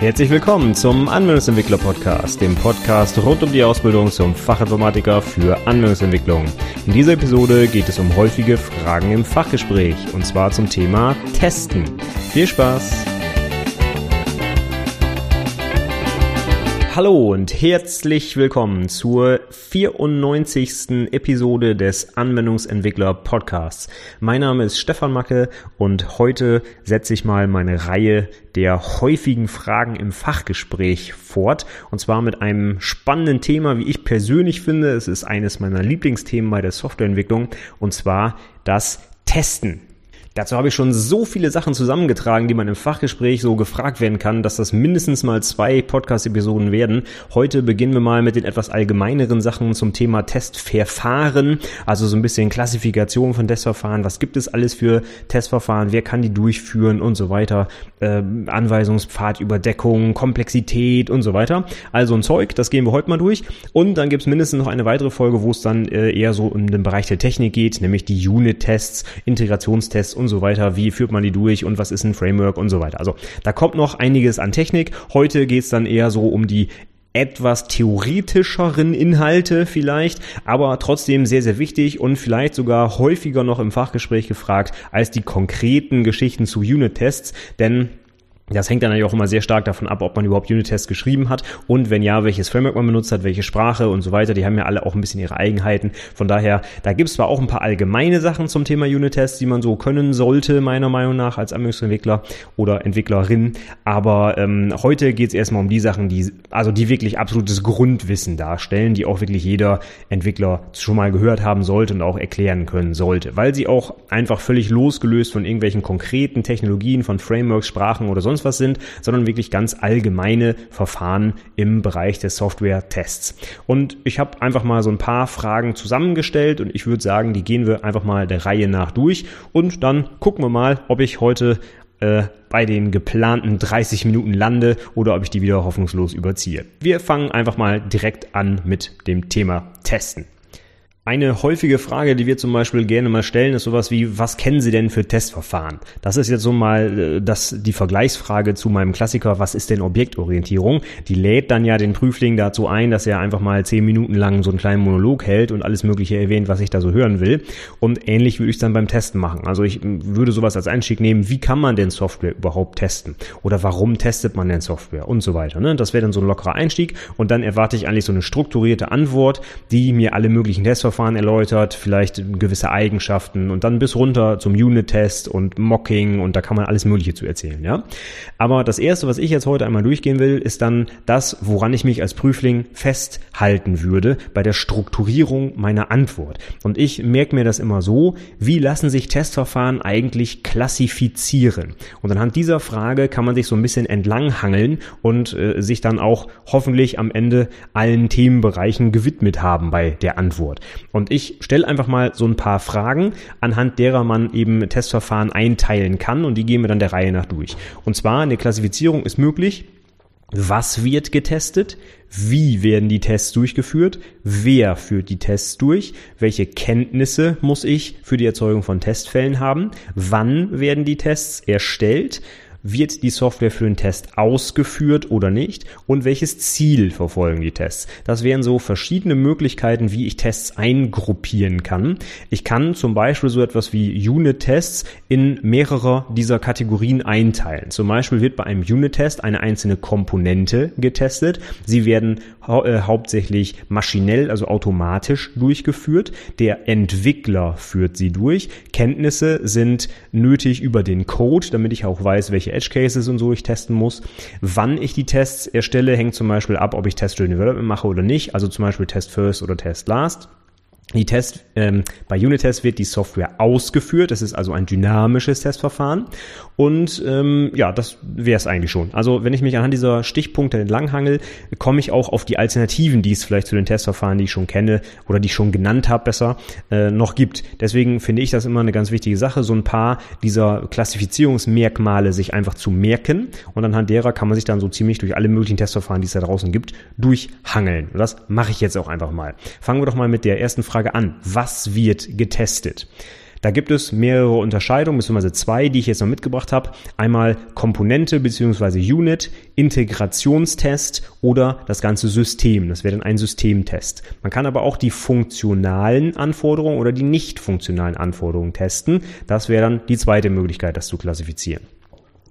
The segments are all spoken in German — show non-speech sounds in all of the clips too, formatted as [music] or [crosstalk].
Herzlich willkommen zum Anwendungsentwickler Podcast, dem Podcast rund um die Ausbildung zum Fachinformatiker für Anwendungsentwicklung. In dieser Episode geht es um häufige Fragen im Fachgespräch und zwar zum Thema Testen. Viel Spaß! Hallo und herzlich willkommen zur 94. Episode des Anwendungsentwickler Podcasts. Mein Name ist Stefan Macke und heute setze ich mal meine Reihe der häufigen Fragen im Fachgespräch fort und zwar mit einem spannenden Thema, wie ich persönlich finde. Es ist eines meiner Lieblingsthemen bei der Softwareentwicklung und zwar das Testen. Dazu habe ich schon so viele Sachen zusammengetragen, die man im Fachgespräch so gefragt werden kann, dass das mindestens mal zwei Podcast-Episoden werden. Heute beginnen wir mal mit den etwas allgemeineren Sachen zum Thema Testverfahren, also so ein bisschen Klassifikation von Testverfahren. Was gibt es alles für Testverfahren? Wer kann die durchführen und so weiter? Äh, Anweisungspfad, Überdeckung, Komplexität und so weiter. Also ein Zeug, das gehen wir heute mal durch. Und dann gibt es mindestens noch eine weitere Folge, wo es dann äh, eher so um den Bereich der Technik geht, nämlich die Unit-Tests, Integrationstests und so weiter. Wie führt man die durch und was ist ein Framework und so weiter. Also da kommt noch einiges an Technik. Heute geht es dann eher so um die etwas theoretischeren Inhalte vielleicht, aber trotzdem sehr, sehr wichtig und vielleicht sogar häufiger noch im Fachgespräch gefragt als die konkreten Geschichten zu Unit-Tests, denn das hängt dann natürlich auch immer sehr stark davon ab, ob man überhaupt Unit-Tests geschrieben hat und wenn ja, welches Framework man benutzt hat, welche Sprache und so weiter. Die haben ja alle auch ein bisschen ihre Eigenheiten. Von daher, da gibt es zwar auch ein paar allgemeine Sachen zum Thema Unit-Tests, die man so können sollte, meiner Meinung nach, als Anwendungsentwickler oder Entwicklerin. Aber ähm, heute geht es erstmal um die Sachen, die, also die wirklich absolutes Grundwissen darstellen, die auch wirklich jeder Entwickler schon mal gehört haben sollte und auch erklären können sollte, weil sie auch einfach völlig losgelöst von irgendwelchen konkreten Technologien, von Frameworks, Sprachen oder sonst sonst was sind, sondern wirklich ganz allgemeine Verfahren im Bereich des Software-Tests. Und ich habe einfach mal so ein paar Fragen zusammengestellt und ich würde sagen, die gehen wir einfach mal der Reihe nach durch und dann gucken wir mal, ob ich heute äh, bei den geplanten 30 Minuten lande oder ob ich die wieder hoffnungslos überziehe. Wir fangen einfach mal direkt an mit dem Thema Testen. Eine häufige Frage, die wir zum Beispiel gerne mal stellen, ist sowas wie, was kennen Sie denn für Testverfahren? Das ist jetzt so mal äh, das, die Vergleichsfrage zu meinem Klassiker, was ist denn Objektorientierung? Die lädt dann ja den Prüfling dazu ein, dass er einfach mal zehn Minuten lang so einen kleinen Monolog hält und alles Mögliche erwähnt, was ich da so hören will. Und ähnlich würde ich es dann beim Testen machen. Also ich würde sowas als Einstieg nehmen, wie kann man denn Software überhaupt testen? Oder warum testet man denn Software? Und so weiter. Ne? Das wäre dann so ein lockerer Einstieg. Und dann erwarte ich eigentlich so eine strukturierte Antwort, die mir alle möglichen Testverfahren Testverfahren erläutert, vielleicht gewisse Eigenschaften und dann bis runter zum Unit-Test und Mocking und da kann man alles Mögliche zu erzählen, ja. Aber das erste, was ich jetzt heute einmal durchgehen will, ist dann das, woran ich mich als Prüfling festhalten würde bei der Strukturierung meiner Antwort. Und ich merke mir das immer so, wie lassen sich Testverfahren eigentlich klassifizieren? Und anhand dieser Frage kann man sich so ein bisschen entlanghangeln und äh, sich dann auch hoffentlich am Ende allen Themenbereichen gewidmet haben bei der Antwort. Und ich stelle einfach mal so ein paar Fragen, anhand derer man eben Testverfahren einteilen kann und die gehen wir dann der Reihe nach durch. Und zwar eine Klassifizierung ist möglich. Was wird getestet? Wie werden die Tests durchgeführt? Wer führt die Tests durch? Welche Kenntnisse muss ich für die Erzeugung von Testfällen haben? Wann werden die Tests erstellt? Wird die Software für den Test ausgeführt oder nicht? Und welches Ziel verfolgen die Tests? Das wären so verschiedene Möglichkeiten, wie ich Tests eingruppieren kann. Ich kann zum Beispiel so etwas wie Unit-Tests in mehrere dieser Kategorien einteilen. Zum Beispiel wird bei einem Unit-Test eine einzelne Komponente getestet. Sie werden hau äh, hauptsächlich maschinell, also automatisch durchgeführt. Der Entwickler führt sie durch. Kenntnisse sind nötig über den Code, damit ich auch weiß, welche Edge Cases und so ich testen muss. Wann ich die Tests erstelle, hängt zum Beispiel ab, ob ich Test-Driven Development mache oder nicht. Also zum Beispiel Test First oder Test Last. Die Test, ähm, bei Unit-Test wird die Software ausgeführt. Das ist also ein dynamisches Testverfahren. Und ähm, ja, das wäre es eigentlich schon. Also wenn ich mich anhand dieser Stichpunkte entlanghangel, komme ich auch auf die Alternativen, die es vielleicht zu den Testverfahren, die ich schon kenne oder die ich schon genannt habe, besser äh, noch gibt. Deswegen finde ich das immer eine ganz wichtige Sache, so ein paar dieser Klassifizierungsmerkmale sich einfach zu merken. Und anhand derer kann man sich dann so ziemlich durch alle möglichen Testverfahren, die es da draußen gibt, durchhangeln. Und das mache ich jetzt auch einfach mal. Fangen wir doch mal mit der ersten Frage Frage an. Was wird getestet? Da gibt es mehrere Unterscheidungen, beziehungsweise zwei, die ich jetzt noch mitgebracht habe. Einmal Komponente beziehungsweise Unit, Integrationstest oder das ganze System. Das wäre dann ein Systemtest. Man kann aber auch die funktionalen Anforderungen oder die nicht funktionalen Anforderungen testen. Das wäre dann die zweite Möglichkeit, das zu klassifizieren.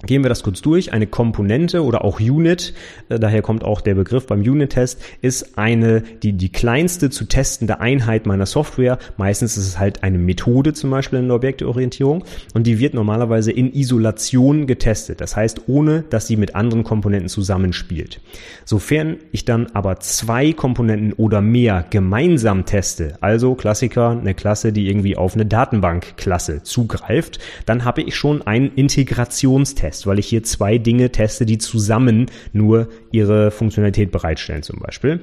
Gehen wir das kurz durch. Eine Komponente oder auch Unit, äh, daher kommt auch der Begriff beim Unit-Test, ist eine, die, die kleinste zu testende Einheit meiner Software. Meistens ist es halt eine Methode, zum Beispiel in der Objekteorientierung, und die wird normalerweise in Isolation getestet. Das heißt, ohne, dass sie mit anderen Komponenten zusammenspielt. Sofern ich dann aber zwei Komponenten oder mehr gemeinsam teste, also Klassiker, eine Klasse, die irgendwie auf eine Datenbankklasse zugreift, dann habe ich schon einen Integrationstest. Test, weil ich hier zwei Dinge teste, die zusammen nur ihre Funktionalität bereitstellen zum Beispiel.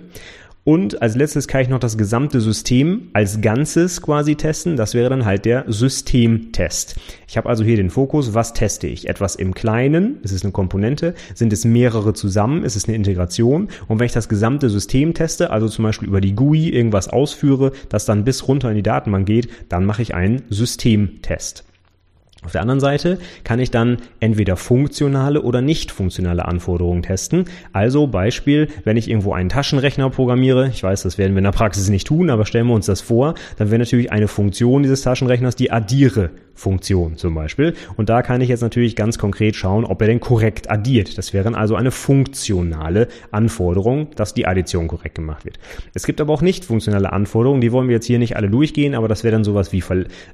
Und als letztes kann ich noch das gesamte System als Ganzes quasi testen. Das wäre dann halt der Systemtest. Ich habe also hier den Fokus, was teste ich? Etwas im Kleinen, ist es eine Komponente? Sind es mehrere zusammen? Ist es eine Integration? Und wenn ich das gesamte System teste, also zum Beispiel über die GUI irgendwas ausführe, das dann bis runter in die Datenbank geht, dann mache ich einen Systemtest. Auf der anderen Seite kann ich dann entweder funktionale oder nicht funktionale Anforderungen testen. Also Beispiel, wenn ich irgendwo einen Taschenrechner programmiere, ich weiß, das werden wir in der Praxis nicht tun, aber stellen wir uns das vor, dann wäre natürlich eine Funktion dieses Taschenrechners die addiere Funktion zum Beispiel. Und da kann ich jetzt natürlich ganz konkret schauen, ob er denn korrekt addiert. Das wäre also eine funktionale Anforderung, dass die Addition korrekt gemacht wird. Es gibt aber auch nicht funktionale Anforderungen, die wollen wir jetzt hier nicht alle durchgehen, aber das wäre dann sowas wie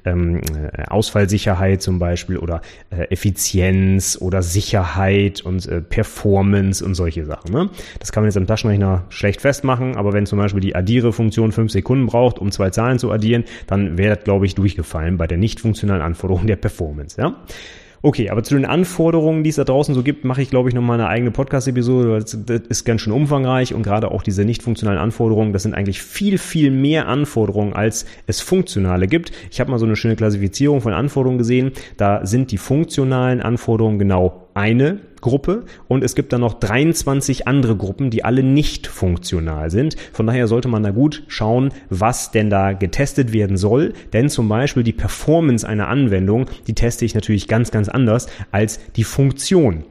ähm, äh, Ausfallsicherheit zum Beispiel oder äh, Effizienz oder Sicherheit und äh, Performance und solche Sachen. Ne? Das kann man jetzt am Taschenrechner schlecht festmachen, aber wenn zum Beispiel die Addiere-Funktion fünf Sekunden braucht, um zwei Zahlen zu addieren, dann wäre das, glaube ich, durchgefallen bei der nicht funktionalen Anforderungen der Performance. Ja? Okay, aber zu den Anforderungen, die es da draußen so gibt, mache ich, glaube ich, nochmal eine eigene Podcast-Episode. Das, ist ganz schön umfangreich und gerade auch diese nicht funktionalen Anforderungen, das sind eigentlich viel, viel mehr Anforderungen, als es funktionale gibt. Ich habe mal so eine schöne Klassifizierung von Anforderungen gesehen. Da sind die funktionalen Anforderungen genau eine Gruppe und es gibt dann noch 23 andere Gruppen, die alle nicht funktional sind. Von daher sollte man da gut schauen, was denn da getestet werden soll. Denn zum Beispiel die Performance einer Anwendung, die teste ich natürlich ganz, ganz anders als die Funktion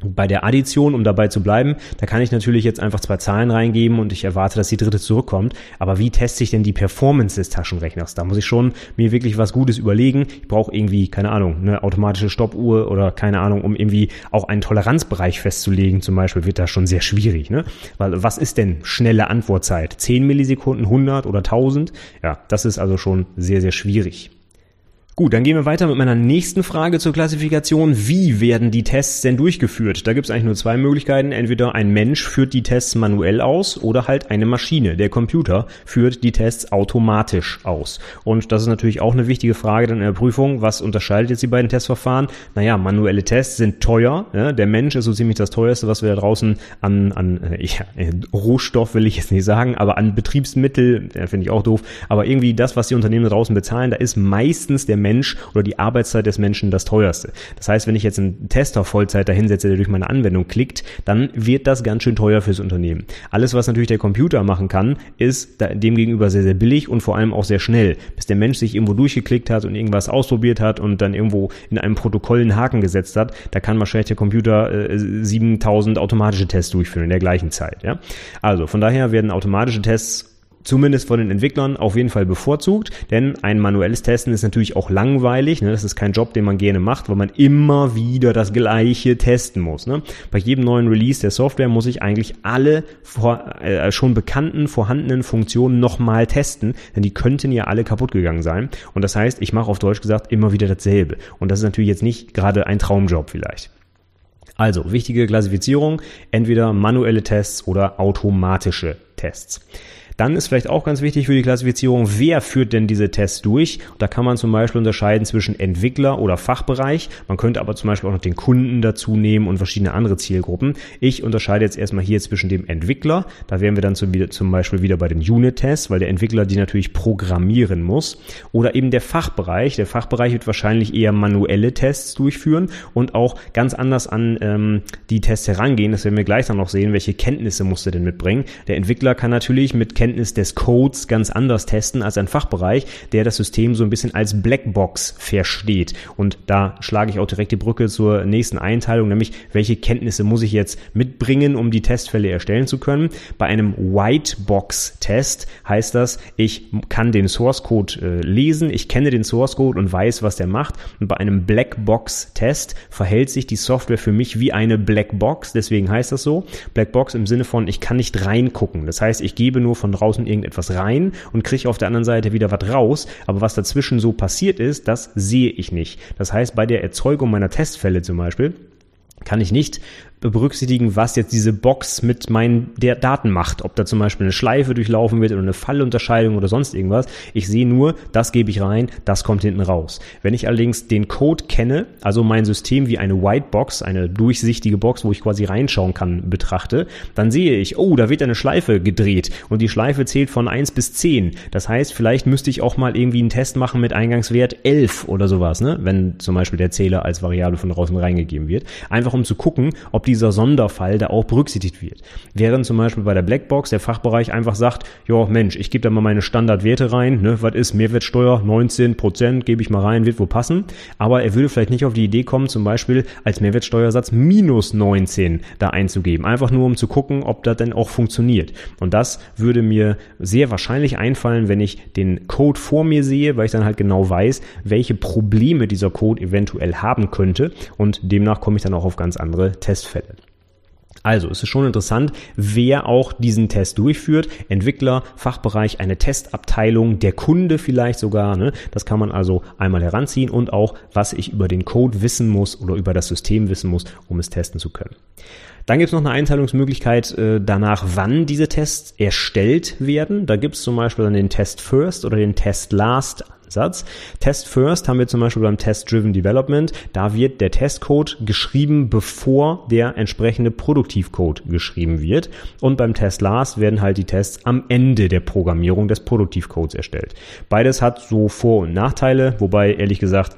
bei der Addition, um dabei zu bleiben, da kann ich natürlich jetzt einfach zwei Zahlen reingeben und ich erwarte, dass die dritte zurückkommt. Aber wie teste ich denn die Performance des Taschenrechners? Da muss ich schon mir wirklich was Gutes überlegen. Ich brauche irgendwie, keine Ahnung, eine automatische Stoppuhr oder keine Ahnung, um irgendwie auch einen Toleranzbereich festzulegen. Zum Beispiel wird das schon sehr schwierig. Ne? Weil was ist denn schnelle Antwortzeit? 10 Millisekunden, 100 oder 1000? Ja, das ist also schon sehr, sehr schwierig. Gut, dann gehen wir weiter mit meiner nächsten Frage zur Klassifikation. Wie werden die Tests denn durchgeführt? Da gibt es eigentlich nur zwei Möglichkeiten. Entweder ein Mensch führt die Tests manuell aus oder halt eine Maschine. Der Computer führt die Tests automatisch aus. Und das ist natürlich auch eine wichtige Frage dann in der Prüfung. Was unterscheidet jetzt die beiden Testverfahren? Naja, manuelle Tests sind teuer. Ja, der Mensch ist so ziemlich das teuerste, was wir da draußen an, an äh, ja, Rohstoff will ich jetzt nicht sagen, aber an Betriebsmittel, ja, finde ich auch doof. Aber irgendwie das, was die Unternehmen da draußen bezahlen, da ist meistens der Mensch Mensch oder die Arbeitszeit des Menschen das teuerste. Das heißt, wenn ich jetzt einen Tester Vollzeit dahinsetze, der durch meine Anwendung klickt, dann wird das ganz schön teuer fürs Unternehmen. Alles, was natürlich der Computer machen kann, ist demgegenüber sehr, sehr billig und vor allem auch sehr schnell. Bis der Mensch sich irgendwo durchgeklickt hat und irgendwas ausprobiert hat und dann irgendwo in einem Protokoll einen Haken gesetzt hat, da kann wahrscheinlich der Computer äh, 7000 automatische Tests durchführen in der gleichen Zeit. Ja? Also von daher werden automatische Tests zumindest von den Entwicklern auf jeden Fall bevorzugt, denn ein manuelles Testen ist natürlich auch langweilig. Ne? Das ist kein Job, den man gerne macht, weil man immer wieder das Gleiche testen muss. Ne? Bei jedem neuen Release der Software muss ich eigentlich alle vor, äh, schon bekannten, vorhandenen Funktionen nochmal testen, denn die könnten ja alle kaputt gegangen sein. Und das heißt, ich mache auf Deutsch gesagt immer wieder dasselbe. Und das ist natürlich jetzt nicht gerade ein Traumjob vielleicht. Also, wichtige Klassifizierung, entweder manuelle Tests oder automatische Tests. Dann ist vielleicht auch ganz wichtig für die Klassifizierung, wer führt denn diese Tests durch? Da kann man zum Beispiel unterscheiden zwischen Entwickler oder Fachbereich. Man könnte aber zum Beispiel auch noch den Kunden dazu nehmen und verschiedene andere Zielgruppen. Ich unterscheide jetzt erstmal hier zwischen dem Entwickler, da wären wir dann zum Beispiel wieder bei den Unit-Tests, weil der Entwickler die natürlich programmieren muss, oder eben der Fachbereich. Der Fachbereich wird wahrscheinlich eher manuelle Tests durchführen und auch ganz anders an ähm, die Tests herangehen. Das werden wir gleich dann noch sehen, welche Kenntnisse muss er denn mitbringen. Der Entwickler kann natürlich mit Kenntnis des Codes ganz anders testen als ein Fachbereich, der das System so ein bisschen als Blackbox versteht. Und da schlage ich auch direkt die Brücke zur nächsten Einteilung, nämlich welche Kenntnisse muss ich jetzt mitbringen, um die Testfälle erstellen zu können. Bei einem Whitebox-Test heißt das, ich kann den Source Code äh, lesen, ich kenne den Source Code und weiß, was der macht. Und bei einem Blackbox-Test verhält sich die Software für mich wie eine Blackbox, deswegen heißt das so. Blackbox im Sinne von, ich kann nicht reingucken. Das heißt, ich gebe nur von draußen irgendetwas rein und kriege auf der anderen Seite wieder was raus, aber was dazwischen so passiert ist, das sehe ich nicht. Das heißt, bei der Erzeugung meiner Testfälle zum Beispiel, kann ich nicht berücksichtigen, was jetzt diese Box mit meinen der Daten macht. Ob da zum Beispiel eine Schleife durchlaufen wird oder eine Fallunterscheidung oder sonst irgendwas. Ich sehe nur, das gebe ich rein, das kommt hinten raus. Wenn ich allerdings den Code kenne, also mein System wie eine Whitebox, eine durchsichtige Box, wo ich quasi reinschauen kann, betrachte, dann sehe ich, oh, da wird eine Schleife gedreht und die Schleife zählt von 1 bis 10. Das heißt, vielleicht müsste ich auch mal irgendwie einen Test machen mit Eingangswert 11 oder sowas, ne? wenn zum Beispiel der Zähler als Variable von draußen reingegeben wird. Einfach um zu gucken, ob dieser Sonderfall da auch berücksichtigt wird. Während zum Beispiel bei der Blackbox der Fachbereich einfach sagt, ja Mensch, ich gebe da mal meine Standardwerte rein, ne, was ist Mehrwertsteuer, 19 Prozent, gebe ich mal rein, wird wohl passen. Aber er würde vielleicht nicht auf die Idee kommen, zum Beispiel als Mehrwertsteuersatz minus 19 da einzugeben. Einfach nur, um zu gucken, ob das denn auch funktioniert. Und das würde mir sehr wahrscheinlich einfallen, wenn ich den Code vor mir sehe, weil ich dann halt genau weiß, welche Probleme dieser Code eventuell haben könnte. Und demnach komme ich dann auch auf ganz andere Testfälle. Fälle. Also es ist schon interessant, wer auch diesen Test durchführt. Entwickler, Fachbereich, eine Testabteilung, der Kunde vielleicht sogar. Ne? Das kann man also einmal heranziehen und auch, was ich über den Code wissen muss oder über das System wissen muss, um es testen zu können. Dann gibt es noch eine Einteilungsmöglichkeit äh, danach, wann diese Tests erstellt werden. Da gibt es zum Beispiel dann den Test First oder den Test Last Satz. Test First haben wir zum Beispiel beim Test Driven Development. Da wird der Testcode geschrieben, bevor der entsprechende Produktivcode geschrieben wird. Und beim Test Last werden halt die Tests am Ende der Programmierung des Produktivcodes erstellt. Beides hat so Vor- und Nachteile, wobei ehrlich gesagt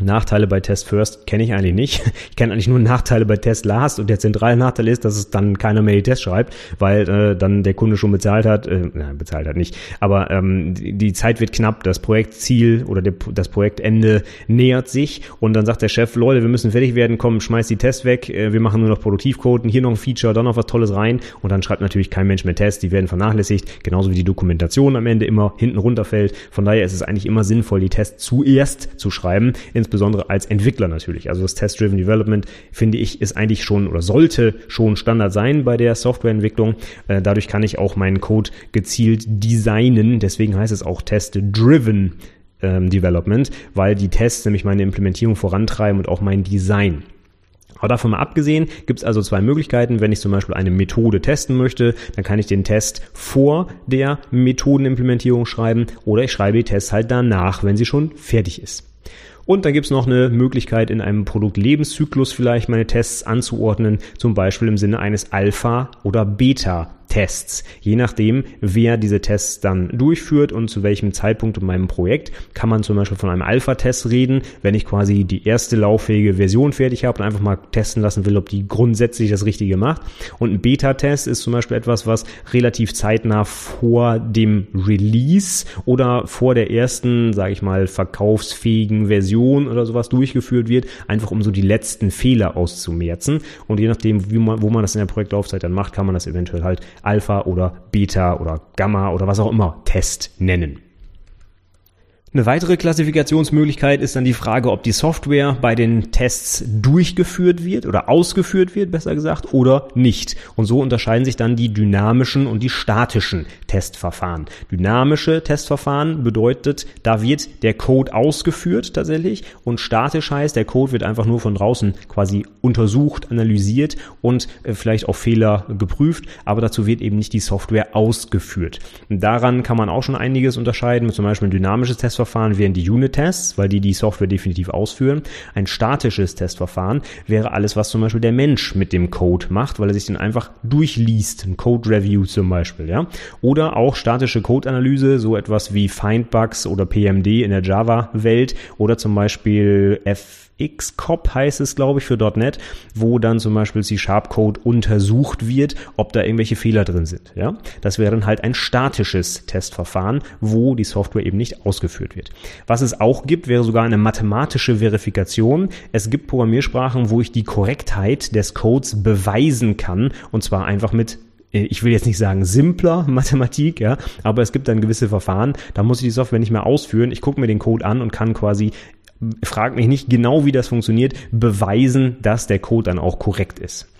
Nachteile bei Test First kenne ich eigentlich nicht. [laughs] Ich kenne eigentlich nur Nachteile bei Test Last und der zentrale Nachteil ist, dass es dann keiner mehr die Tests schreibt, weil äh, dann der Kunde schon bezahlt hat, äh, nein, bezahlt hat nicht, aber ähm, die, die Zeit wird knapp, das Projektziel oder der, das Projektende nähert sich und dann sagt der Chef, Leute, wir müssen fertig werden, komm, schmeiß die Tests weg, äh, wir machen nur noch Produktivcode, hier noch ein Feature, dann noch was Tolles rein und dann schreibt natürlich kein Mensch mehr Tests, die werden vernachlässigt, genauso wie die Dokumentation am Ende immer hinten runterfällt. Von daher ist es eigentlich immer sinnvoll, die Tests zuerst zu schreiben, insbesondere als Entwickler natürlich. Also das Test-Driven Development, finde ich, ist eigentlich schon oder sollte schon Standard sein bei der Softwareentwicklung. Äh, dadurch kann ich auch meinen Code gezielt designen. Deswegen heißt es auch Test-Driven ähm, Development, weil die Tests nämlich meine Implementierung vorantreiben und auch mein Design. Aber davon mal abgesehen, gibt es also zwei Möglichkeiten. Wenn ich zum Beispiel eine Methode testen möchte, dann kann ich den Test vor der Methodenimplementierung schreiben oder ich schreibe die Tests halt danach, wenn sie schon fertig ist. Und dann gibt es noch eine Möglichkeit, in einem Produktlebenszyklus vielleicht meine Tests anzuordnen, zum Beispiel im Sinne eines Alpha- oder Beta Tests. Je nachdem, wer diese Tests dann durchführt und zu welchem Zeitpunkt in meinem Projekt, kann man zum Beispiel von einem Alpha-Test reden, wenn ich quasi die erste lauffähige Version fertig habe und einfach mal testen lassen will, ob die grundsätzlich das Richtige macht. Und ein Beta-Test ist zum Beispiel etwas, was relativ zeitnah vor dem Release oder vor der ersten, sage ich mal, verkaufsfähigen Version oder sowas durchgeführt wird, einfach um so die letzten Fehler auszumerzen. Und je nachdem, wie man, wo man das in der Projektlaufzeit dann macht, kann man das eventuell halt Alpha oder Beta oder Gamma oder was auch immer Test nennen. Eine weitere Klassifikationsmöglichkeit ist dann die Frage, ob die Software bei den Tests durchgeführt wird oder ausgeführt wird, besser gesagt, oder nicht. Und so unterscheiden sich dann die dynamischen und die statischen Testverfahren. Dynamische Testverfahren bedeutet, da wird der Code ausgeführt tatsächlich und statisch heißt, der Code wird einfach nur von draußen quasi untersucht, analysiert und äh, vielleicht auch Fehler geprüft, aber dazu wird eben nicht die Software ausgeführt. Und daran kann man auch schon einiges unterscheiden, zum Beispiel ein dynamisches Testverfahren Testverfahren wären die Unit-Tests, weil die die Software definitiv ausführen. Ein statisches Testverfahren wäre alles, was zum Beispiel der Mensch mit dem Code macht, weil er sich den einfach durchliest, ein Code-Review zum Beispiel, ja. Oder auch statische Code-Analyse, so etwas wie Findbugs oder PMD in der Java-Welt oder zum Beispiel F Xcop heißt es, glaube ich, für .NET, wo dann zum Beispiel C-Sharp-Code untersucht wird, ob da irgendwelche Fehler drin sind. Ja, das wäre dann halt ein statisches Testverfahren, wo die Software eben nicht ausgeführt wird. Was es auch gibt, wäre sogar eine mathematische Verifikation. Es gibt Programmiersprachen, wo ich die Korrektheit des Codes beweisen kann, und zwar einfach mit äh, ich will jetzt nicht sagen simpler [laughs] Mathematik, ja, aber es gibt dann gewisse Verfahren, da muss ich die Software nicht mehr ausführen. Ich gucke mir den Code an und kann quasi frag mich nicht genau, wie das funktioniert, beweisen, dass der Code dann auch korrekt ist.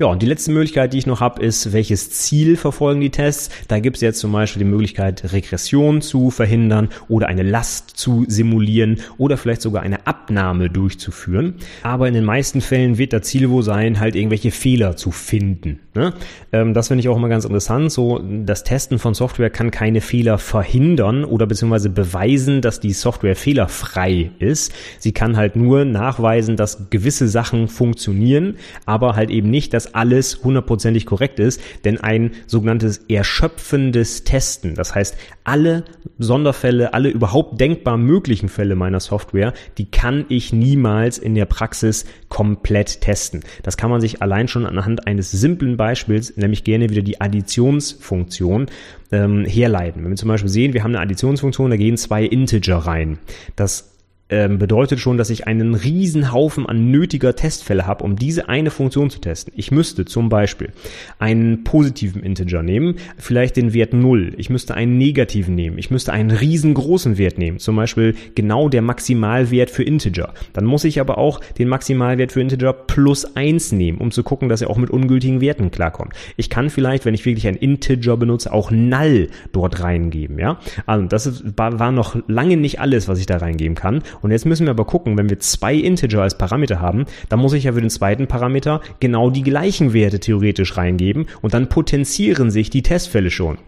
Ja, und die letzte Möglichkeit, die ich noch habe, ist, welches Ziel verfolgen die Tests. Da gibt es jetzt zum Beispiel die Möglichkeit, Regression zu verhindern oder eine Last zu simulieren oder vielleicht sogar eine Abnahme durchzuführen. Aber in den meisten Fällen wird das Ziel wohl sein, halt irgendwelche Fehler zu finden. Ne? Ähm, das finde ich auch immer ganz interessant. So, das Testen von Software kann keine Fehler verhindern oder beziehungsweise beweisen, dass die Software fehlerfrei ist. Sie kann halt nur nachweisen, dass gewisse Sachen funktionieren, aber halt eben nicht, dass alles hundertprozentig korrekt ist, denn ein sogenanntes erschöpfendes Testen, das heißt, alle Sonderfälle, alle überhaupt denkbar möglichen Fälle meiner Software, die kann ich niemals in der Praxis komplett testen. Das kann man sich allein schon anhand eines simplen Beispiels, nämlich gerne wieder die Additionsfunktion, ähm, herleiten. Wenn wir zum Beispiel sehen, wir haben eine Additionsfunktion, da gehen zwei Integer rein. Das ähm, bedeutet schon, dass ich einen riesen Haufen an nötiger Testfälle habe, um diese eine Funktion zu testen. Ich müsste zum Beispiel einen positiven Integer nehmen, vielleicht den Wert 0. Ich müsste einen negativen nehmen. Ich müsste einen riesengroßen Wert nehmen, zum Beispiel genau der Maximalwert für Integer. Dann muss ich aber auch den Maximalwert für Integer plus 1 nehmen, um zu gucken, dass er auch mit ungültigen Werten klarkommt. Ich kann vielleicht, wenn ich wirklich ein Integer benutze, auch null dort reingeben. Ja, Also das ist, war noch lange nicht alles, was ich da reingeben kann. Und jetzt müssen wir aber gucken, wenn wir zwei Integer als Parameter haben, dann muss ich ja für den zweiten Parameter genau die gleichen Werte theoretisch reingeben und dann potenzieren sich die Testfälle schon.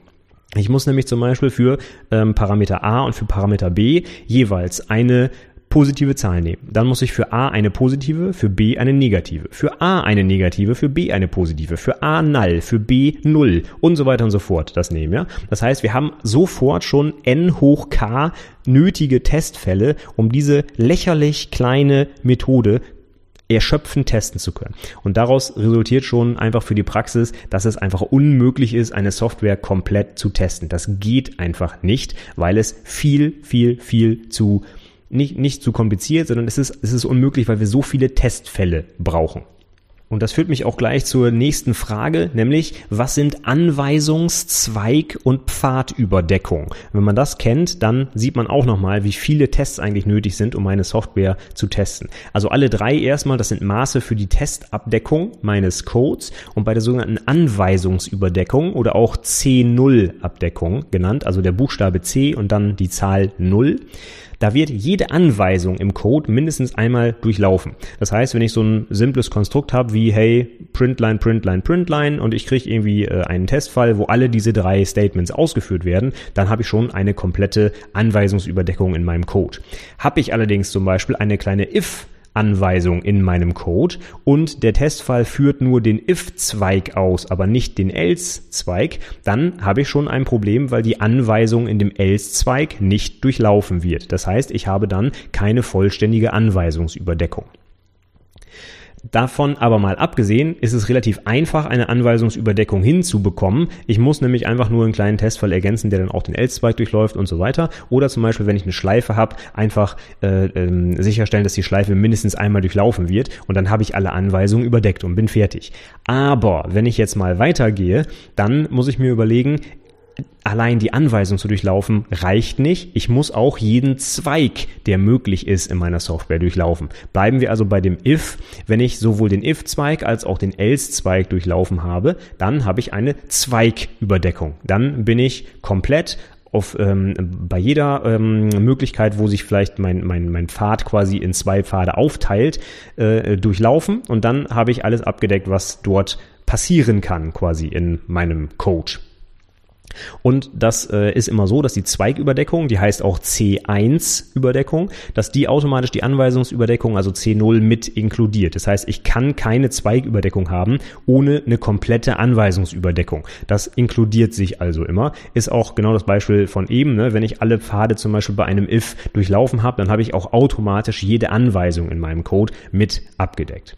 Ich muss nämlich zum Beispiel für ähm, Parameter A und für Parameter B jeweils eine positive Zahl nehmen. Dann muss ich für A eine positive, für B eine negative, für A eine negative, für B eine positive, für A null, für B null und so weiter und so fort das nehmen. Ja? Das heißt, wir haben sofort schon n hoch k nötige Testfälle, um diese lächerlich kleine Methode erschöpfend testen zu können. Und daraus resultiert schon einfach für die Praxis, dass es einfach unmöglich ist, eine Software komplett zu testen. Das geht einfach nicht, weil es viel, viel, viel zu nicht, nicht zu kompliziert, sondern es ist, es ist unmöglich, weil wir so viele Testfälle brauchen. Und das führt mich auch gleich zur nächsten Frage, nämlich was sind Anweisungs-, Zweig- und Pfadüberdeckung? Wenn man das kennt, dann sieht man auch nochmal, wie viele Tests eigentlich nötig sind, um meine Software zu testen. Also alle drei erstmal, das sind Maße für die Testabdeckung meines Codes und bei der sogenannten Anweisungsüberdeckung oder auch C0-Abdeckung genannt, also der Buchstabe C und dann die Zahl 0 da wird jede Anweisung im Code mindestens einmal durchlaufen. Das heißt, wenn ich so ein simples Konstrukt habe wie, hey, Printline, Printline, Printline und ich kriege irgendwie äh, einen Testfall, wo alle diese drei Statements ausgeführt werden, dann habe ich schon eine komplette Anweisungsüberdeckung in meinem Code. Habe ich allerdings zum Beispiel eine kleine if Anweisung in meinem Code und der Testfall führt nur den if-Zweig aus, aber nicht den else-Zweig, dann habe ich schon ein Problem, weil die Anweisung in dem else-Zweig nicht durchlaufen wird. Das heißt, ich habe dann keine vollständige Anweisungsüberdeckung. Davon aber mal abgesehen, ist es relativ einfach, eine Anweisungsüberdeckung hinzubekommen. Ich muss nämlich einfach nur einen kleinen Testfall ergänzen, der dann auch den Else-Zweig durchläuft und so weiter. Oder zum Beispiel, wenn ich eine Schleife habe, einfach äh, äh, sicherstellen, dass die Schleife mindestens einmal durchlaufen wird und dann habe ich alle Anweisungen überdeckt und bin fertig. Aber wenn ich jetzt mal weitergehe, dann muss ich mir überlegen, allein die Anweisung zu durchlaufen reicht nicht. Ich muss auch jeden Zweig, der möglich ist in meiner Software durchlaufen. Bleiben wir also bei dem if. Wenn ich sowohl den if-Zweig als auch den else-Zweig durchlaufen habe, dann habe ich eine Zweigüberdeckung. Dann bin ich komplett auf ähm, bei jeder ähm, Möglichkeit, wo sich vielleicht mein, mein, mein Pfad quasi in zwei Pfade aufteilt, äh, durchlaufen und dann habe ich alles abgedeckt, was dort passieren kann quasi in meinem Code. Und das äh, ist immer so, dass die Zweigüberdeckung, die heißt auch C1-Überdeckung, dass die automatisch die Anweisungsüberdeckung, also C0, mit inkludiert. Das heißt, ich kann keine Zweigüberdeckung haben ohne eine komplette Anweisungsüberdeckung. Das inkludiert sich also immer. Ist auch genau das Beispiel von eben. Ne? Wenn ich alle Pfade zum Beispiel bei einem if durchlaufen habe, dann habe ich auch automatisch jede Anweisung in meinem Code mit abgedeckt.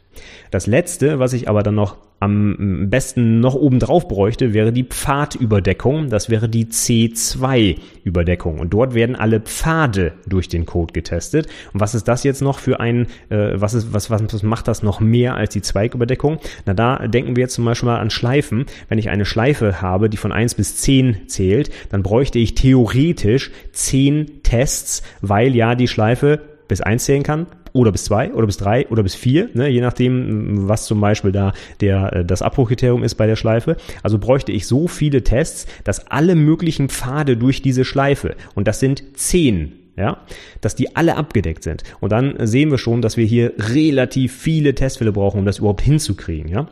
Das letzte, was ich aber dann noch am besten noch oben drauf bräuchte, wäre die Pfadüberdeckung. Das wäre die C2-Überdeckung. Und dort werden alle Pfade durch den Code getestet. Und was ist das jetzt noch für ein, äh, was, ist, was, was, was macht das noch mehr als die Zweigüberdeckung? Na, da denken wir jetzt zum Beispiel mal an Schleifen. Wenn ich eine Schleife habe, die von 1 bis 10 zählt, dann bräuchte ich theoretisch 10 Tests, weil ja die Schleife bis 1 zählen kann, oder bis zwei oder bis drei oder bis vier, ne, je nachdem, was zum Beispiel da der, äh, das Abbruchkriterium ist bei der Schleife. Also bräuchte ich so viele Tests, dass alle möglichen Pfade durch diese Schleife, und das sind zehn ja, dass die alle abgedeckt sind. Und dann sehen wir schon, dass wir hier relativ viele Testfälle brauchen, um das überhaupt hinzukriegen, ja.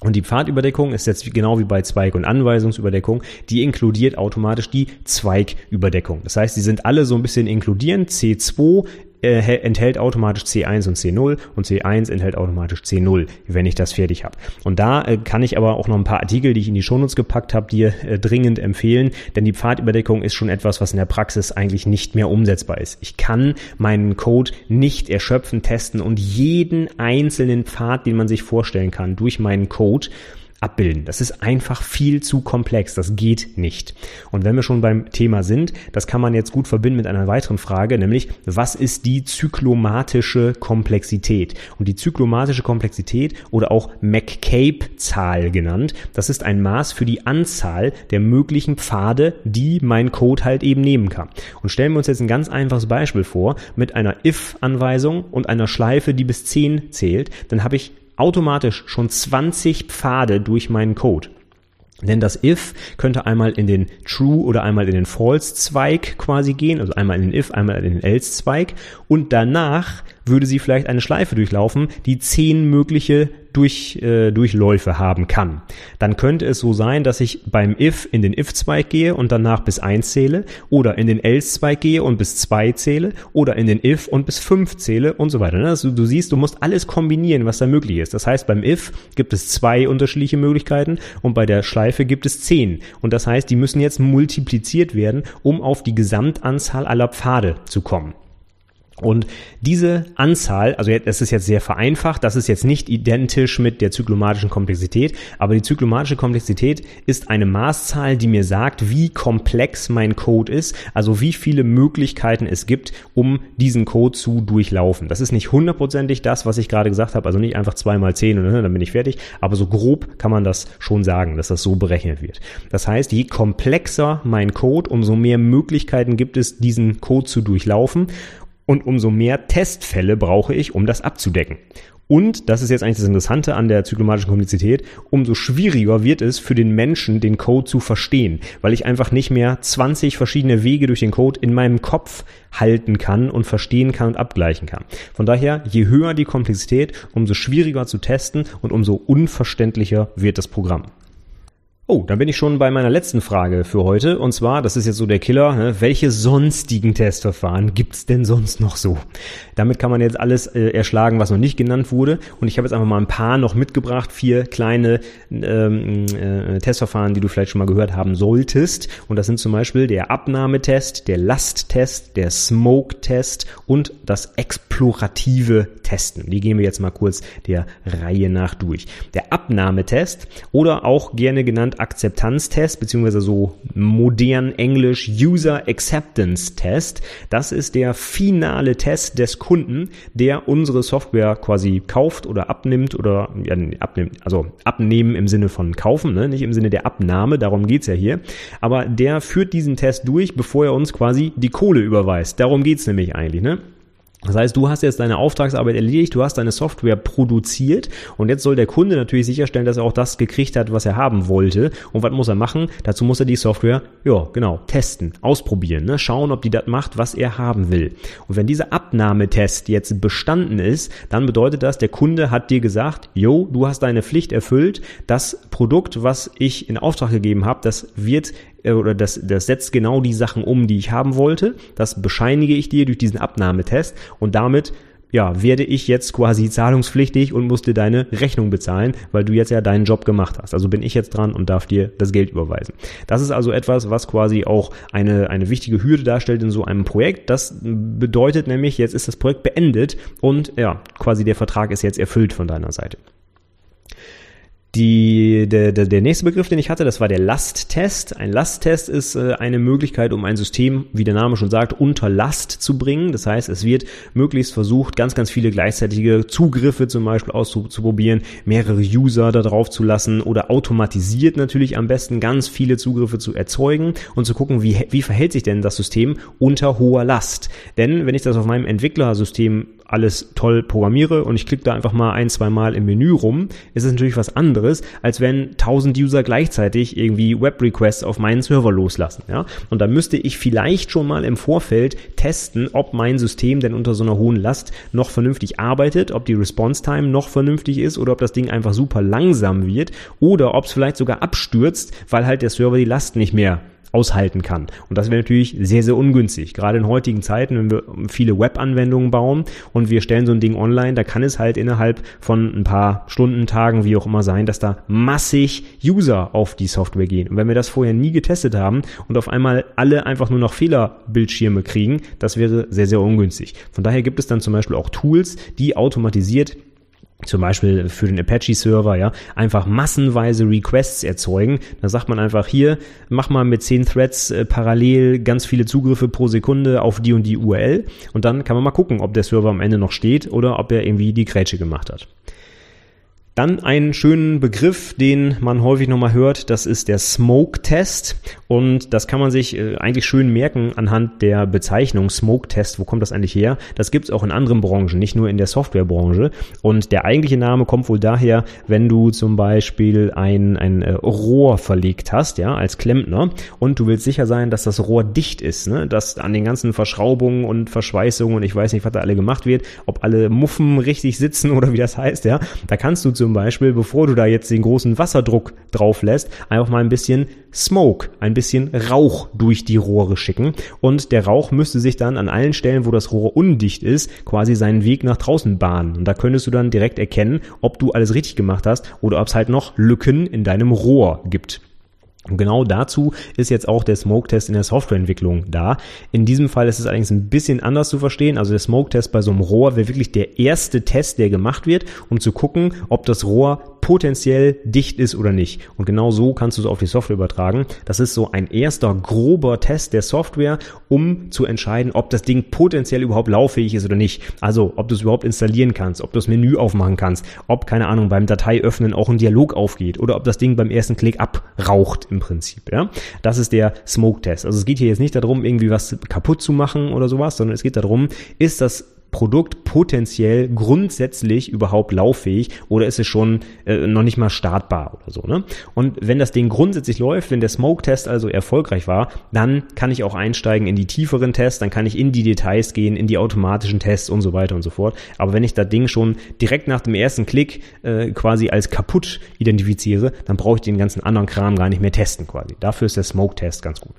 Und die Pfadüberdeckung ist jetzt genau wie bei Zweig- und Anweisungsüberdeckung, die inkludiert automatisch die Zweigüberdeckung. Das heißt, die sind alle so ein bisschen inkludierend. C2 äh, enthält automatisch C1 und C0 und C1 enthält automatisch C0, wenn ich das fertig habe. Und da äh, kann ich aber auch noch ein paar Artikel, die ich in die Shownotes gepackt habe, dir äh, dringend empfehlen, denn die Pfadüberdeckung ist schon etwas, was in der Praxis eigentlich nicht mehr umsetzbar ist. Ich kann meinen Code nicht erschöpfen, testen und jeden einzelnen Pfad, den man sich vorstellen kann, durch meinen Code abbilden. Das ist einfach viel zu komplex. Das geht nicht. Und wenn wir schon beim Thema sind, das kann man jetzt gut verbinden mit einer weiteren Frage, nämlich was ist die zyklomatische Komplexität? Und die zyklomatische Komplexität oder auch McCabe-Zahl genannt, das ist ein Maß für die Anzahl der möglichen Pfade, die mein Code halt eben nehmen kann. Und stellen wir uns jetzt ein ganz einfaches Beispiel vor mit einer if-Anweisung und einer Schleife, die bis 10 zählt, dann habe ich automatisch schon 20 Pfade durch meinen Code. Denn das if könnte einmal in den true oder einmal in den false Zweig quasi gehen, also einmal in den if, einmal in den else Zweig und danach würde sie vielleicht eine Schleife durchlaufen, die zehn mögliche durch, äh, Durchläufe haben kann. Dann könnte es so sein, dass ich beim if in den if-Zweig gehe und danach bis eins zähle oder in den else-Zweig gehe und bis zwei zähle oder in den if und bis fünf zähle und so weiter. Also du siehst, du musst alles kombinieren, was da möglich ist. Das heißt, beim if gibt es zwei unterschiedliche Möglichkeiten und bei der Schleife gibt es zehn. Und das heißt, die müssen jetzt multipliziert werden, um auf die Gesamtanzahl aller Pfade zu kommen. Und diese Anzahl, also das ist jetzt sehr vereinfacht, das ist jetzt nicht identisch mit der zyklomatischen Komplexität, aber die zyklomatische Komplexität ist eine Maßzahl, die mir sagt, wie komplex mein Code ist, also wie viele Möglichkeiten es gibt, um diesen Code zu durchlaufen. Das ist nicht hundertprozentig das, was ich gerade gesagt habe, also nicht einfach zwei mal zehn und [laughs] dann bin ich fertig, aber so grob kann man das schon sagen, dass das so berechnet wird. Das heißt, je komplexer mein Code, umso mehr Möglichkeiten gibt es, diesen Code zu durchlaufen und umso mehr Testfälle brauche ich, um das abzudecken. Und, das ist jetzt eigentlich das Interessante an der zyklomatischen Komplexität, umso schwieriger wird es für den Menschen, den Code zu verstehen, weil ich einfach nicht mehr 20 verschiedene Wege durch den Code in meinem Kopf halten kann und verstehen kann und abgleichen kann. Von daher, je höher die Komplexität, umso schwieriger zu testen und umso unverständlicher wird das Programm. Oh, dann bin ich schon bei meiner letzten Frage für heute. Und zwar, das ist jetzt so der Killer, ne? welche sonstigen Testverfahren gibt's denn sonst noch so? Damit kann man jetzt alles äh, erschlagen, was noch nicht genannt wurde. Und ich habe jetzt einfach mal ein paar noch mitgebracht, vier kleine ähm, äh, Testverfahren, die du vielleicht schon mal gehört haben solltest. Und das sind zum Beispiel der Abnahmetest, der Lasttest, der Smoke-Test und das explorative Testen. Die gehen wir jetzt mal kurz der Reihe nach durch. Der Abnahmetest oder auch gerne genannt und Akzeptanztest, beziehungsweise so modern Englisch User Acceptance Test. Das ist der finale Test des Kunden, der unsere Software quasi kauft oder abnimmt oder ja, abnimmt, also abnehmen im Sinne von kaufen, ne? nicht im Sinne der Abnahme, darum geht's ja hier. Aber der führt diesen Test durch, bevor er uns quasi die Kohle überweist. Darum geht's nämlich eigentlich. Ne? Das heißt, du hast jetzt deine Auftragsarbeit erledigt, du hast deine Software produziert und jetzt soll der Kunde natürlich sicherstellen, dass er auch das gekriegt hat, was er haben wollte. Und was muss er machen? Dazu muss er die Software, ja, genau, testen, ausprobieren, ne? schauen, ob die das macht, was er haben will. Und wenn dieser Abnahmetest jetzt bestanden ist, dann bedeutet das, der Kunde hat dir gesagt, jo, du hast deine Pflicht erfüllt, das Produkt, was ich in Auftrag gegeben habe, das wird oder das, das setzt genau die Sachen um, die ich haben wollte. Das bescheinige ich dir durch diesen Abnahmetest und damit ja, werde ich jetzt quasi zahlungspflichtig und musste deine Rechnung bezahlen, weil du jetzt ja deinen Job gemacht hast. Also bin ich jetzt dran und darf dir das Geld überweisen. Das ist also etwas, was quasi auch eine, eine wichtige Hürde darstellt in so einem Projekt. Das bedeutet nämlich, jetzt ist das Projekt beendet und ja, quasi der Vertrag ist jetzt erfüllt von deiner Seite. Die, der, der, der nächste Begriff, den ich hatte, das war der Lasttest. Ein Lasttest ist äh, eine Möglichkeit, um ein System, wie der Name schon sagt, unter Last zu bringen. Das heißt, es wird möglichst versucht, ganz, ganz viele gleichzeitige Zugriffe zum Beispiel auszuprobieren, mehrere User da drauf zu lassen oder automatisiert natürlich am besten ganz viele Zugriffe zu erzeugen und zu gucken, wie, wie verhält sich denn das System unter hoher Last. Denn wenn ich das auf meinem Entwicklersystem alles toll programmiere und ich klicke da einfach mal ein, zwei Mal im Menü rum, ist es natürlich was anderes, als wenn 1000 User gleichzeitig irgendwie Web-Requests auf meinen Server loslassen. Ja? Und da müsste ich vielleicht schon mal im Vorfeld testen, ob mein System denn unter so einer hohen Last noch vernünftig arbeitet, ob die Response-Time noch vernünftig ist oder ob das Ding einfach super langsam wird oder ob es vielleicht sogar abstürzt, weil halt der Server die Last nicht mehr aushalten kann. Und das wäre natürlich sehr, sehr ungünstig. Gerade in heutigen Zeiten, wenn wir viele Web-Anwendungen bauen und wir stellen so ein Ding online, da kann es halt innerhalb von ein paar Stunden, Tagen, wie auch immer sein, dass da massig User auf die Software gehen. Und wenn wir das vorher nie getestet haben und auf einmal alle einfach nur noch Fehlerbildschirme kriegen, das wäre sehr, sehr ungünstig. Von daher gibt es dann zum Beispiel auch Tools, die automatisiert zum Beispiel für den Apache-Server, ja, einfach massenweise Requests erzeugen. Da sagt man einfach hier, mach mal mit zehn Threads äh, parallel ganz viele Zugriffe pro Sekunde auf die und die URL und dann kann man mal gucken, ob der Server am Ende noch steht oder ob er irgendwie die Grätsche gemacht hat. Dann einen schönen Begriff, den man häufig nochmal hört, das ist der Smoke-Test. Und das kann man sich äh, eigentlich schön merken anhand der Bezeichnung Smoke-Test. Wo kommt das eigentlich her? Das gibt es auch in anderen Branchen, nicht nur in der Softwarebranche. Und der eigentliche Name kommt wohl daher, wenn du zum Beispiel ein, ein äh, Rohr verlegt hast, ja, als Klempner, und du willst sicher sein, dass das Rohr dicht ist, ne? dass an den ganzen Verschraubungen und Verschweißungen und ich weiß nicht, was da alle gemacht wird, ob alle Muffen richtig sitzen [laughs] oder wie das heißt, ja, da kannst du zum Beispiel, bevor du da jetzt den großen Wasserdruck drauf lässt, einfach mal ein bisschen Smoke, ein bisschen Rauch durch die Rohre schicken. Und der Rauch müsste sich dann an allen Stellen, wo das Rohr undicht ist, quasi seinen Weg nach draußen bahnen. Und da könntest du dann direkt erkennen, ob du alles richtig gemacht hast oder ob es halt noch Lücken in deinem Rohr gibt. Und genau dazu ist jetzt auch der Smoke-Test in der Softwareentwicklung da. In diesem Fall ist es allerdings ein bisschen anders zu verstehen. Also der Smoke-Test bei so einem Rohr wäre wirklich der erste Test, der gemacht wird, um zu gucken, ob das Rohr potenziell dicht ist oder nicht. Und genau so kannst du es auf die Software übertragen. Das ist so ein erster grober Test der Software, um zu entscheiden, ob das Ding potenziell überhaupt lauffähig ist oder nicht. Also, ob du es überhaupt installieren kannst, ob du das Menü aufmachen kannst, ob, keine Ahnung, beim Datei öffnen auch ein Dialog aufgeht oder ob das Ding beim ersten Klick abraucht im Prinzip. Ja? Das ist der Smoke-Test. Also es geht hier jetzt nicht darum, irgendwie was kaputt zu machen oder sowas, sondern es geht darum, ist das Produkt potenziell grundsätzlich überhaupt lauffähig oder ist es schon äh, noch nicht mal startbar oder so. Ne? Und wenn das Ding grundsätzlich läuft, wenn der Smoke-Test also erfolgreich war, dann kann ich auch einsteigen in die tieferen Tests, dann kann ich in die Details gehen, in die automatischen Tests und so weiter und so fort. Aber wenn ich das Ding schon direkt nach dem ersten Klick äh, quasi als kaputt identifiziere, dann brauche ich den ganzen anderen Kram gar nicht mehr testen quasi. Dafür ist der Smoke-Test ganz gut.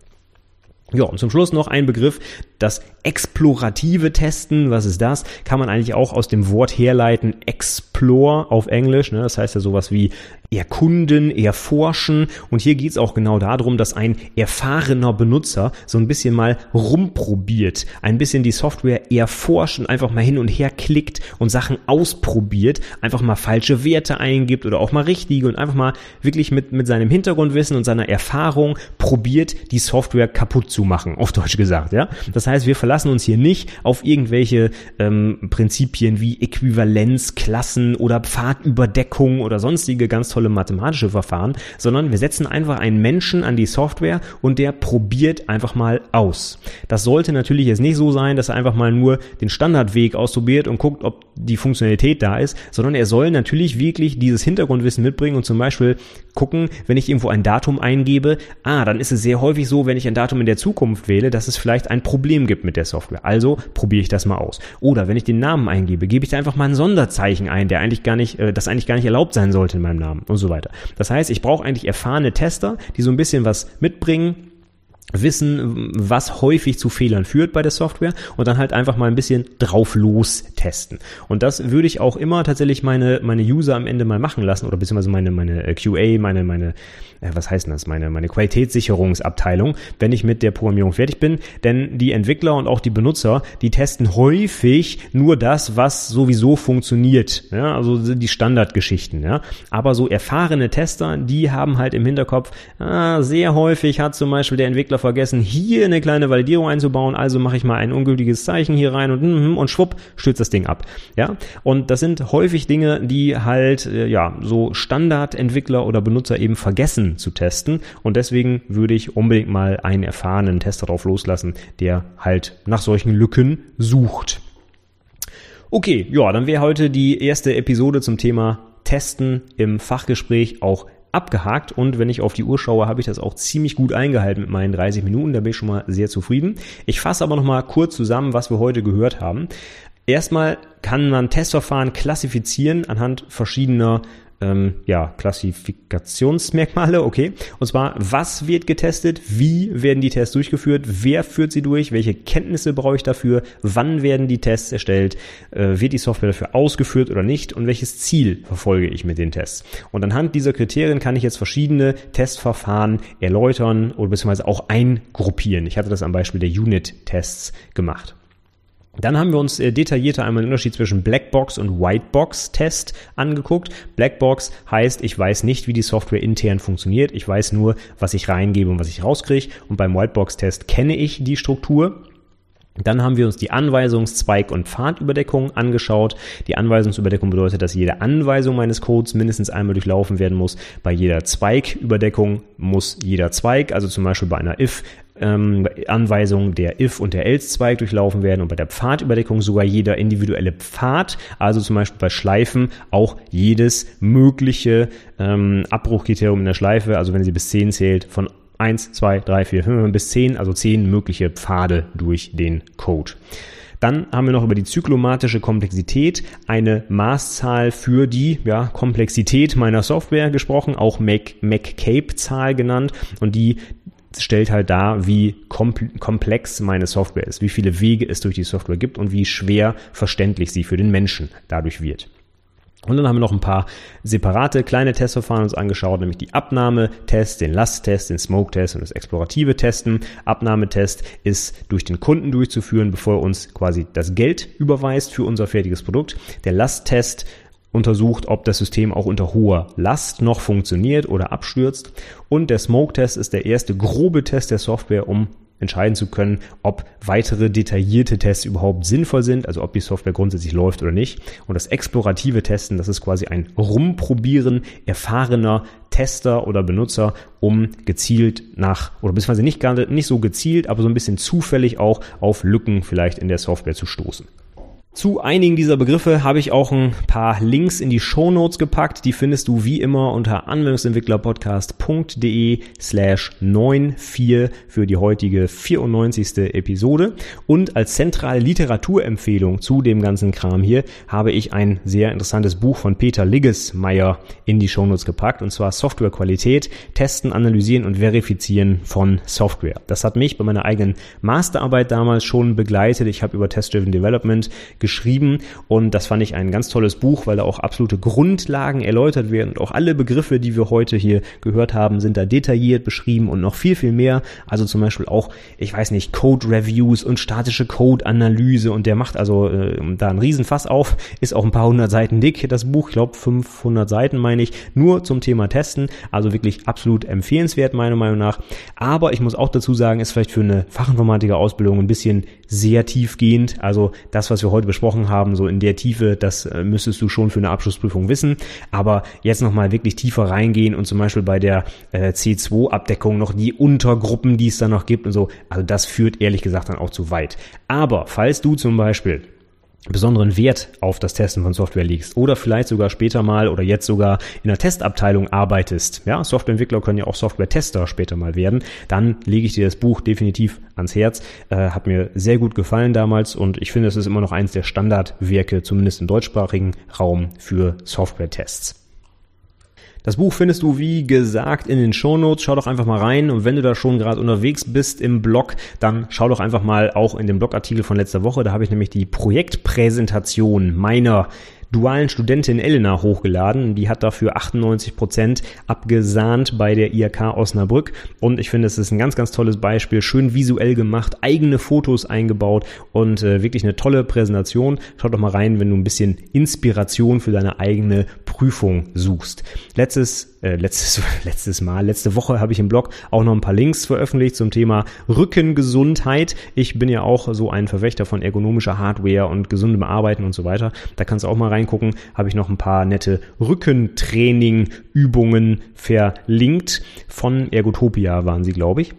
Ja, und zum Schluss noch ein Begriff, das explorative Testen. Was ist das? Kann man eigentlich auch aus dem Wort herleiten, explore auf Englisch. Ne? Das heißt ja sowas wie erkunden, erforschen. Und hier geht es auch genau darum, dass ein erfahrener Benutzer so ein bisschen mal rumprobiert, ein bisschen die Software erforscht und einfach mal hin und her klickt und Sachen ausprobiert, einfach mal falsche Werte eingibt oder auch mal richtige und einfach mal wirklich mit, mit seinem Hintergrundwissen und seiner Erfahrung probiert, die Software kaputt zu machen, auf Deutsch gesagt. Ja? Das heißt, wir verlassen uns hier nicht auf irgendwelche ähm, Prinzipien wie Äquivalenz, Klassen oder Pfadüberdeckung oder sonstige ganz tolle mathematische Verfahren, sondern wir setzen einfach einen Menschen an die Software und der probiert einfach mal aus. Das sollte natürlich jetzt nicht so sein, dass er einfach mal nur den Standardweg ausprobiert und guckt, ob die Funktionalität da ist, sondern er soll natürlich wirklich dieses Hintergrundwissen mitbringen und zum Beispiel gucken, wenn ich irgendwo ein Datum eingebe, ah, dann ist es sehr häufig so, wenn ich ein Datum in der Zukunft wähle, dass es vielleicht ein Problem gibt mit der Software. Also probiere ich das mal aus. Oder wenn ich den Namen eingebe, gebe ich da einfach mal ein Sonderzeichen ein, der eigentlich gar nicht, äh, das eigentlich gar nicht erlaubt sein sollte in meinem Namen und so weiter. Das heißt, ich brauche eigentlich erfahrene Tester, die so ein bisschen was mitbringen, wissen, was häufig zu Fehlern führt bei der Software und dann halt einfach mal ein bisschen drauf los testen. Und das würde ich auch immer tatsächlich meine, meine User am Ende mal machen lassen oder beziehungsweise meine, meine äh, QA, meine, meine, äh, was heißt denn das, meine, meine Qualitätssicherungsabteilung, wenn ich mit der Programmierung fertig bin. Denn die Entwickler und auch die Benutzer, die testen häufig nur das, was sowieso funktioniert. Ja, also die Standardgeschichten. Ja. Aber so erfahrene Tester, die haben halt im Hinterkopf, ah, sehr häufig hat zum Beispiel der Entwickler vergessen, hier eine kleine Validierung einzubauen, also mache ich mal ein ungültiges Zeichen hier rein und, mhm, und schwupp, stürzt das Ding ab. Ja, und das sind häufig Dinge, die halt, äh, ja, so Standardentwickler oder Benutzer eben vergessen zu testen und deswegen würde ich unbedingt mal einen erfahrenen Tester drauf loslassen, der halt nach solchen Lücken sucht. Okay, ja, dann wäre heute die erste Episode zum Thema Testen im Fachgespräch auch abgehakt und wenn ich auf die Uhr schaue, habe ich das auch ziemlich gut eingehalten mit meinen 30 Minuten, da bin ich schon mal sehr zufrieden. Ich fasse aber noch mal kurz zusammen, was wir heute gehört haben. Erstmal kann man Testverfahren klassifizieren anhand verschiedener ähm, ja, Klassifikationsmerkmale, okay. Und zwar, was wird getestet, wie werden die Tests durchgeführt, wer führt sie durch, welche Kenntnisse brauche ich dafür, wann werden die Tests erstellt, äh, wird die Software dafür ausgeführt oder nicht und welches Ziel verfolge ich mit den Tests. Und anhand dieser Kriterien kann ich jetzt verschiedene Testverfahren erläutern oder beziehungsweise auch eingruppieren. Ich hatte das am Beispiel der Unit-Tests gemacht. Dann haben wir uns äh, detaillierter einmal den Unterschied zwischen Blackbox und Whitebox-Test angeguckt. Blackbox heißt, ich weiß nicht, wie die Software intern funktioniert. Ich weiß nur, was ich reingebe und was ich rauskriege. Und beim Whitebox-Test kenne ich die Struktur. Dann haben wir uns die Anweisungs-, Zweig- und Pfadüberdeckung angeschaut. Die Anweisungsüberdeckung bedeutet, dass jede Anweisung meines Codes mindestens einmal durchlaufen werden muss. Bei jeder Zweigüberdeckung muss jeder Zweig, also zum Beispiel bei einer if ähm, der if und der else Zweig durchlaufen werden und bei der Pfadüberdeckung sogar jeder individuelle Pfad, also zum Beispiel bei Schleifen auch jedes mögliche ähm, Abbruchkriterium in der Schleife, also wenn sie bis 10 zählt, von 1, 2, 3, 4, 5 bis 10, also 10 mögliche Pfade durch den Code. Dann haben wir noch über die zyklomatische Komplexität, eine Maßzahl für die ja, Komplexität meiner Software gesprochen, auch McCabe-Zahl genannt. Und die stellt halt dar, wie komplex meine Software ist, wie viele Wege es durch die Software gibt und wie schwer verständlich sie für den Menschen dadurch wird. Und dann haben wir noch ein paar separate kleine Testverfahren uns angeschaut, nämlich die Abnahmetest, den Lasttest, den Smoke-Test und das explorative Testen. Abnahmetest ist durch den Kunden durchzuführen, bevor er uns quasi das Geld überweist für unser fertiges Produkt. Der Lasttest untersucht, ob das System auch unter hoher Last noch funktioniert oder abstürzt. Und der Smoke-Test ist der erste grobe Test der Software, um entscheiden zu können, ob weitere detaillierte Tests überhaupt sinnvoll sind, also ob die Software grundsätzlich läuft oder nicht. Und das explorative Testen, das ist quasi ein Rumprobieren erfahrener Tester oder Benutzer, um gezielt nach, oder beziehungsweise nicht, gar nicht so gezielt, aber so ein bisschen zufällig auch auf Lücken vielleicht in der Software zu stoßen. Zu einigen dieser Begriffe habe ich auch ein paar Links in die Show Notes gepackt. Die findest du wie immer unter anwendungsentwicklerpodcast.de slash 94 für die heutige 94. Episode. Und als zentrale Literaturempfehlung zu dem ganzen Kram hier habe ich ein sehr interessantes Buch von Peter Liggesmeier in die Show Notes gepackt. Und zwar Softwarequalität, Testen, Analysieren und Verifizieren von Software. Das hat mich bei meiner eigenen Masterarbeit damals schon begleitet. Ich habe über Test-Driven Development geschrieben. Und das fand ich ein ganz tolles Buch, weil da auch absolute Grundlagen erläutert werden. Und auch alle Begriffe, die wir heute hier gehört haben, sind da detailliert beschrieben und noch viel, viel mehr. Also zum Beispiel auch, ich weiß nicht, Code-Reviews und statische Code-Analyse. Und der macht also äh, da einen Riesenfass auf, ist auch ein paar hundert Seiten dick, das Buch, ich glaube 500 Seiten meine ich, nur zum Thema Testen, also wirklich absolut empfehlenswert meiner Meinung nach. Aber ich muss auch dazu sagen, ist vielleicht für eine Fachinformatiker-Ausbildung ein bisschen sehr tiefgehend. Also das, was wir heute besprochen haben, so in der Tiefe, das äh, müsstest du schon für eine Abschlussprüfung wissen. Aber jetzt nochmal wirklich tiefer reingehen und zum Beispiel bei der äh, C2-Abdeckung noch die Untergruppen, die es da noch gibt und so. Also das führt ehrlich gesagt dann auch zu weit. Aber falls du zum Beispiel besonderen Wert auf das Testen von Software legst oder vielleicht sogar später mal oder jetzt sogar in der Testabteilung arbeitest, ja, Softwareentwickler können ja auch Software-Tester später mal werden, dann lege ich dir das Buch definitiv ans Herz. Äh, hat mir sehr gut gefallen damals und ich finde, es ist immer noch eins der Standardwerke, zumindest im deutschsprachigen Raum für Software-Tests. Das Buch findest du, wie gesagt, in den Shownotes. Schau doch einfach mal rein. Und wenn du da schon gerade unterwegs bist im Blog, dann schau doch einfach mal auch in den Blogartikel von letzter Woche. Da habe ich nämlich die Projektpräsentation meiner dualen Studentin Elena hochgeladen. Die hat dafür 98 Prozent abgesahnt bei der IHK Osnabrück. Und ich finde, es ist ein ganz, ganz tolles Beispiel. Schön visuell gemacht, eigene Fotos eingebaut und äh, wirklich eine tolle Präsentation. Schau doch mal rein, wenn du ein bisschen Inspiration für deine eigene Prüfung suchst. Letztes äh, letztes, [laughs] letztes Mal, letzte Woche habe ich im Blog auch noch ein paar Links veröffentlicht zum Thema Rückengesundheit. Ich bin ja auch so ein Verwächter von ergonomischer Hardware und gesundem Arbeiten und so weiter. Da kannst du auch mal reingucken. Habe ich noch ein paar nette Rückentraining-Übungen verlinkt. Von Ergotopia waren sie, glaube ich.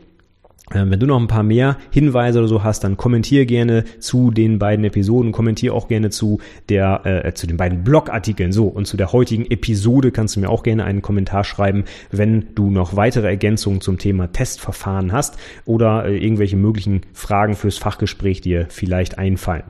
Ähm, wenn du noch ein paar mehr Hinweise oder so hast, dann kommentier gerne zu den beiden Episoden, kommentier auch gerne zu der äh, zu den beiden Blogartikeln so und zu der heutigen Episode kannst du mir auch gerne einen Kommentar schreiben, wenn du noch weitere Ergänzungen zum Thema Testverfahren hast oder äh, irgendwelche möglichen Fragen fürs Fachgespräch dir vielleicht einfallen.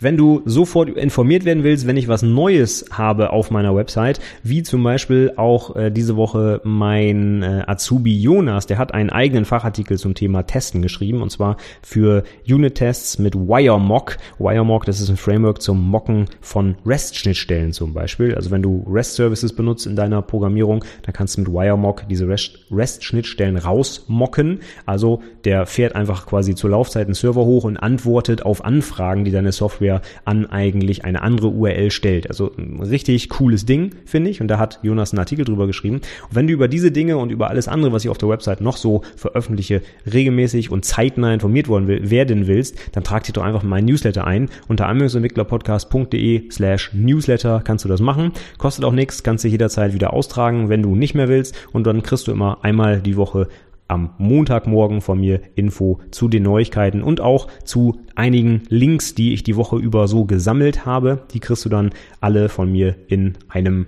Wenn du sofort informiert werden willst, wenn ich was Neues habe auf meiner Website, wie zum Beispiel auch äh, diese Woche mein äh, Azubi Jonas, der hat einen eigenen Fachartikel zum Thema Testen geschrieben und zwar für Unit-Tests mit WireMock. WireMock, das ist ein Framework zum Mocken von REST-Schnittstellen zum Beispiel. Also wenn du REST-Services benutzt in deiner Programmierung, dann kannst du mit WireMock diese REST-Schnittstellen rausmocken. Also der fährt einfach quasi zur Laufzeit einen Server hoch und antwortet auf Anfragen, die deine Software Software an eigentlich eine andere URL stellt. Also richtig cooles Ding, finde ich. Und da hat Jonas einen Artikel drüber geschrieben. Und wenn du über diese Dinge und über alles andere, was ich auf der Website noch so veröffentliche, regelmäßig und zeitnah informiert worden will, werden willst, dann trag dich doch einfach meinen Newsletter ein. Unter anwendungsentwicklerpodcast.de slash Newsletter kannst du das machen. Kostet auch nichts, kannst dich jederzeit wieder austragen, wenn du nicht mehr willst. Und dann kriegst du immer einmal die Woche am Montagmorgen von mir Info zu den Neuigkeiten und auch zu einigen Links, die ich die Woche über so gesammelt habe. Die kriegst du dann alle von mir in einem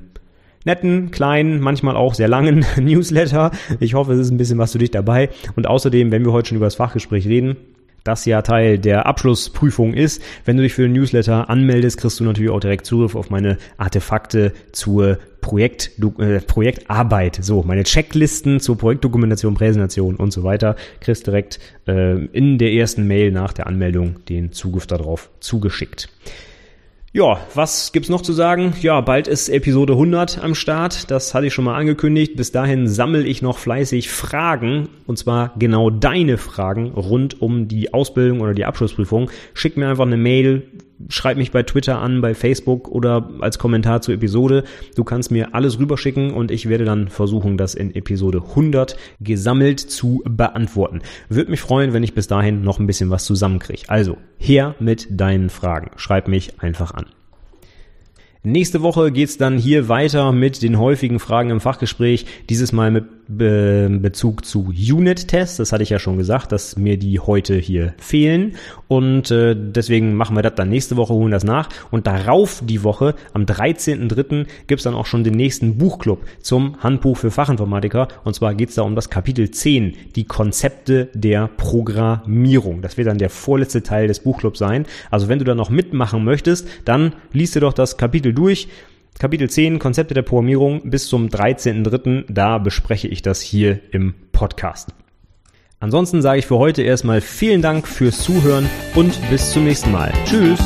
netten, kleinen, manchmal auch sehr langen [laughs] Newsletter. Ich hoffe, es ist ein bisschen was für dich dabei. Und außerdem, wenn wir heute schon über das Fachgespräch reden, das ja Teil der Abschlussprüfung ist. Wenn du dich für den Newsletter anmeldest, kriegst du natürlich auch direkt Zugriff auf meine Artefakte zur Projekt, äh, Projektarbeit. So, meine Checklisten zur Projektdokumentation, Präsentation und so weiter. Kriegst direkt äh, in der ersten Mail nach der Anmeldung den Zugriff darauf zugeschickt. Ja, was gibt's noch zu sagen? Ja, bald ist Episode 100 am Start. Das hatte ich schon mal angekündigt. Bis dahin sammle ich noch fleißig Fragen. Und zwar genau deine Fragen rund um die Ausbildung oder die Abschlussprüfung. Schick mir einfach eine Mail schreib mich bei Twitter an, bei Facebook oder als Kommentar zur Episode. Du kannst mir alles rüberschicken und ich werde dann versuchen, das in Episode 100 gesammelt zu beantworten. Würde mich freuen, wenn ich bis dahin noch ein bisschen was zusammenkriege. Also, her mit deinen Fragen. Schreib mich einfach an. Nächste Woche geht's dann hier weiter mit den häufigen Fragen im Fachgespräch. Dieses Mal mit Be Bezug zu Unit-Tests. Das hatte ich ja schon gesagt, dass mir die heute hier fehlen. Und äh, deswegen machen wir das dann nächste Woche, holen das nach. Und darauf die Woche, am 13.03. gibt's dann auch schon den nächsten Buchclub zum Handbuch für Fachinformatiker. Und zwar geht's da um das Kapitel 10, die Konzepte der Programmierung. Das wird dann der vorletzte Teil des Buchclubs sein. Also wenn du da noch mitmachen möchtest, dann liest dir doch das Kapitel durch Kapitel 10, Konzepte der Programmierung bis zum 13.03. Da bespreche ich das hier im Podcast. Ansonsten sage ich für heute erstmal vielen Dank fürs Zuhören und bis zum nächsten Mal. Tschüss!